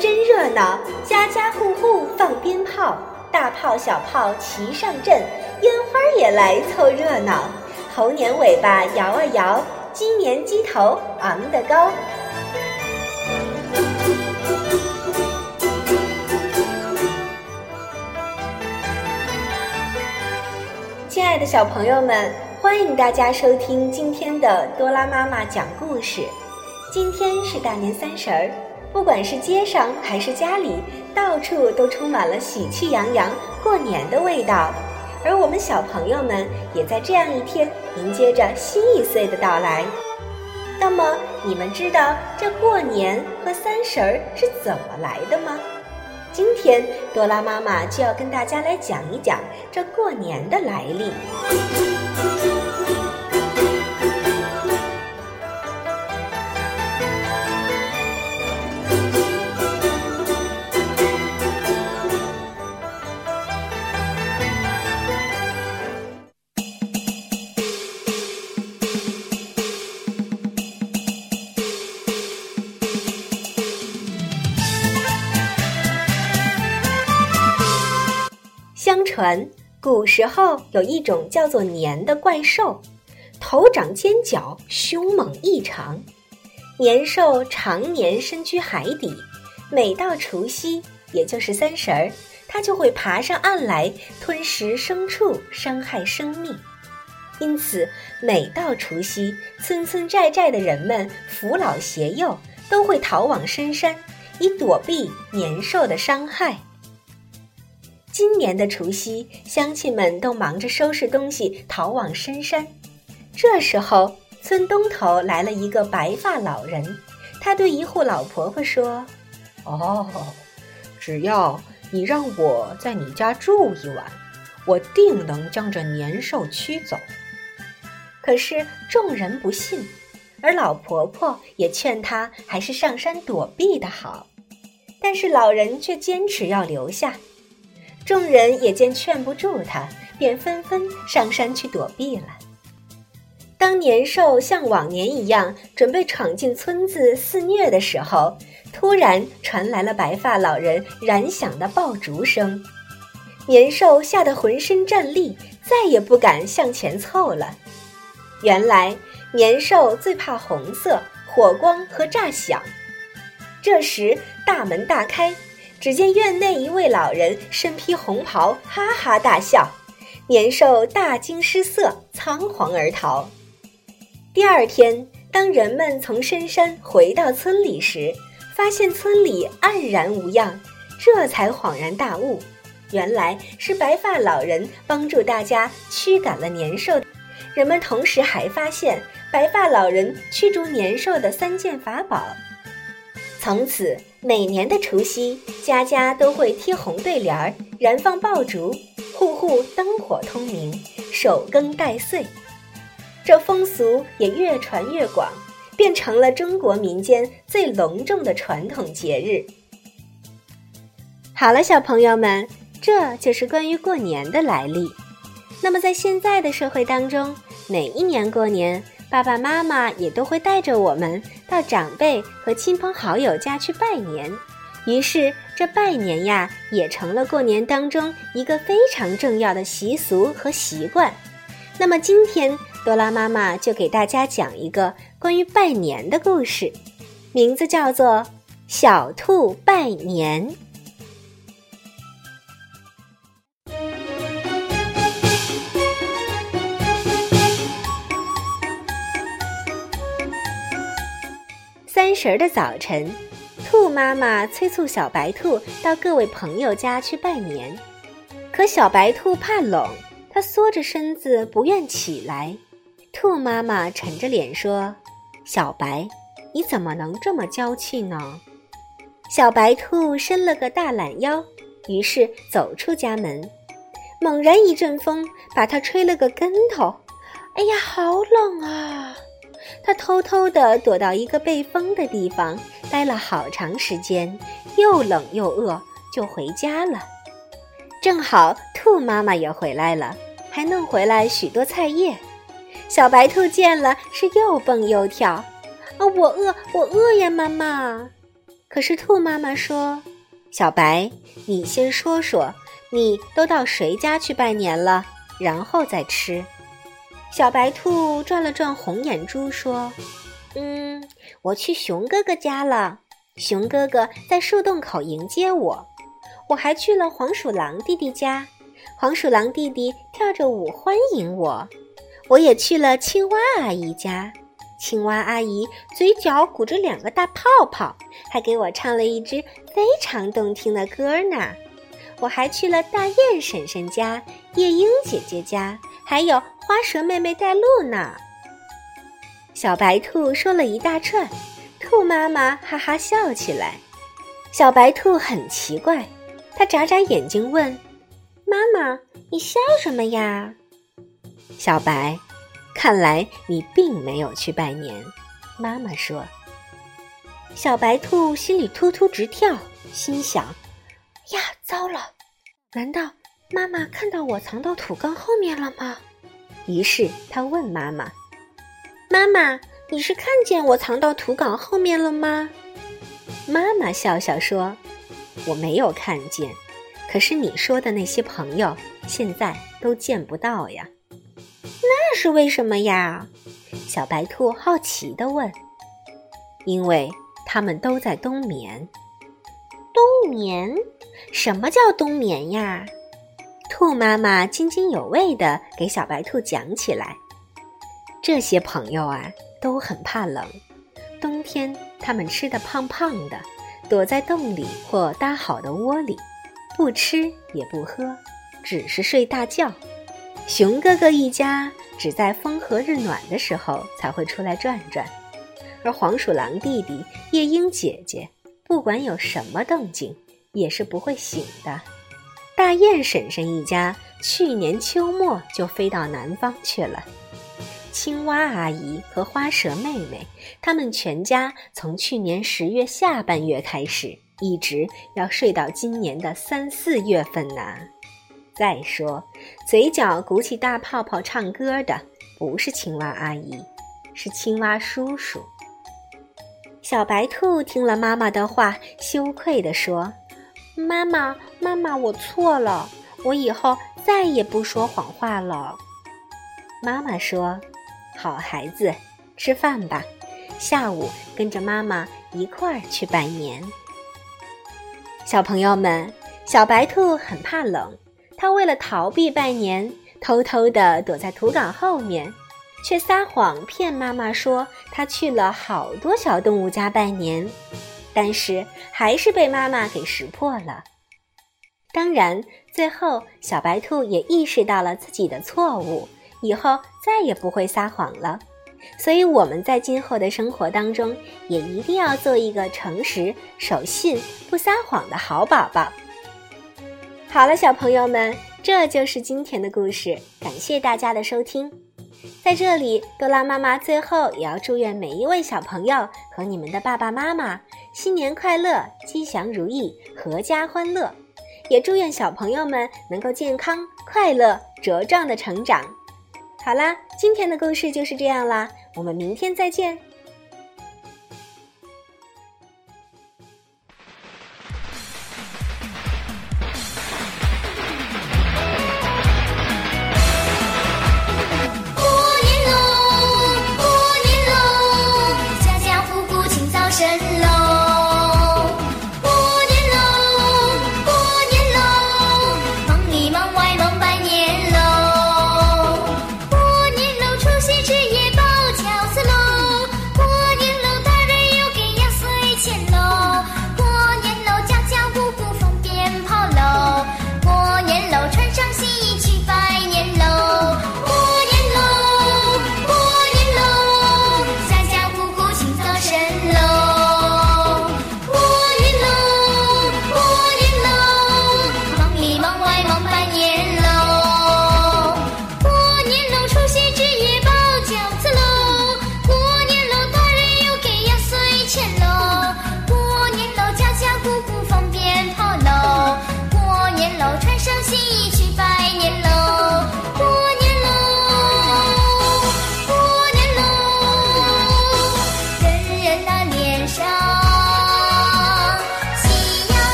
真热闹，家家户户放鞭炮，大炮小炮齐上阵，烟花也来凑热闹。猴年尾巴摇啊摇，鸡年鸡头昂得高。亲爱的小朋友们，欢迎大家收听今天的多拉妈妈讲故事。今天是大年三十儿，不管是街上还是家里，到处都充满了喜气洋洋过年的味道。而我们小朋友们也在这样一天迎接着新一岁的到来。那么，你们知道这过年和三十儿是怎么来的吗？今天，多拉妈妈就要跟大家来讲一讲这过年的来历。传，古时候有一种叫做年的怪兽，头长尖角，凶猛异常。年兽常年身居海底，每到除夕，也就是三十儿，它就会爬上岸来吞食牲畜，伤害生命。因此，每到除夕，村村寨寨的人们，扶老携幼，都会逃往深山，以躲避年兽的伤害。今年的除夕，乡亲们都忙着收拾东西，逃往深山。这时候，村东头来了一个白发老人，他对一户老婆婆说：“哦，只要你让我在你家住一晚，我定能将这年兽驱走。”可是众人不信，而老婆婆也劝他还是上山躲避的好，但是老人却坚持要留下。众人也见劝不住他，便纷纷上山去躲避了。当年兽像往年一样准备闯进村子肆虐的时候，突然传来了白发老人燃响的爆竹声，年兽吓得浑身战栗，再也不敢向前凑了。原来年兽最怕红色、火光和炸响。这时大门大开。只见院内一位老人身披红袍，哈哈大笑。年兽大惊失色，仓皇而逃。第二天，当人们从深山回到村里时，发现村里黯然无恙，这才恍然大悟，原来是白发老人帮助大家驱赶了年兽。人们同时还发现白发老人驱逐年兽的三件法宝。从此，每年的除夕，家家都会贴红对联儿，燃放爆竹，户户灯火通明，守更待岁。这风俗也越传越广，变成了中国民间最隆重的传统节日。好了，小朋友们，这就是关于过年的来历。那么，在现在的社会当中，每一年过年，爸爸妈妈也都会带着我们。到长辈和亲朋好友家去拜年，于是这拜年呀也成了过年当中一个非常重要的习俗和习惯。那么今天多拉妈妈就给大家讲一个关于拜年的故事，名字叫做《小兔拜年》。三十的早晨，兔妈妈催促小白兔到各位朋友家去拜年，可小白兔怕冷，它缩着身子不愿起来。兔妈妈沉着脸说：“小白，你怎么能这么娇气呢？”小白兔伸了个大懒腰，于是走出家门。猛然一阵风把它吹了个跟头，哎呀，好冷啊！他偷偷地躲到一个被风的地方，待了好长时间，又冷又饿，就回家了。正好兔妈妈也回来了，还弄回来许多菜叶。小白兔见了，是又蹦又跳。啊，我饿，我饿呀，妈妈！可是兔妈妈说：“小白，你先说说，你都到谁家去拜年了，然后再吃。”小白兔转了转红眼珠，说：“嗯，我去熊哥哥家了。熊哥哥在树洞口迎接我。我还去了黄鼠狼弟弟家，黄鼠狼弟弟跳着舞欢迎我。我也去了青蛙阿姨家。”青蛙阿姨嘴角鼓着两个大泡泡，还给我唱了一支非常动听的歌呢。我还去了大雁婶婶家、夜莺姐姐家，还有花蛇妹妹带路呢。小白兔说了一大串，兔妈妈哈哈笑起来。小白兔很奇怪，它眨眨眼睛问：“妈妈，你笑什么呀？”小白。看来你并没有去拜年，妈妈说。小白兔心里突突直跳，心想：呀，糟了！难道妈妈看到我藏到土缸后面了吗？于是他问妈妈：“妈妈，你是看见我藏到土岗后面了吗？”妈妈笑笑说：“我没有看见，可是你说的那些朋友现在都见不到呀。”那是为什么呀？小白兔好奇地问。因为他们都在冬眠。冬眠？什么叫冬眠呀？兔妈妈津津有味地给小白兔讲起来。这些朋友啊，都很怕冷。冬天，他们吃的胖胖的，躲在洞里或搭好的窝里，不吃也不喝，只是睡大觉。熊哥哥一家只在风和日暖的时候才会出来转转，而黄鼠狼弟弟、夜莺姐姐，不管有什么动静，也是不会醒的。大雁婶婶一家去年秋末就飞到南方去了。青蛙阿姨和花蛇妹妹，他们全家从去年十月下半月开始，一直要睡到今年的三四月份呢。再说，嘴角鼓起大泡泡唱歌的不是青蛙阿姨，是青蛙叔叔。小白兔听了妈妈的话，羞愧地说：“妈妈，妈妈，我错了，我以后再也不说谎话了。”妈妈说：“好孩子，吃饭吧，下午跟着妈妈一块儿去拜年。”小朋友们，小白兔很怕冷。它为了逃避拜年，偷偷地躲在土岗后面，却撒谎骗妈妈说它去了好多小动物家拜年，但是还是被妈妈给识破了。当然，最后小白兔也意识到了自己的错误，以后再也不会撒谎了。所以我们在今后的生活当中，也一定要做一个诚实、守信、不撒谎的好宝宝。好了，小朋友们，这就是今天的故事。感谢大家的收听。在这里，多拉妈妈最后也要祝愿每一位小朋友和你们的爸爸妈妈新年快乐、吉祥如意、阖家欢乐。也祝愿小朋友们能够健康、快乐、茁壮的成长。好啦，今天的故事就是这样啦，我们明天再见。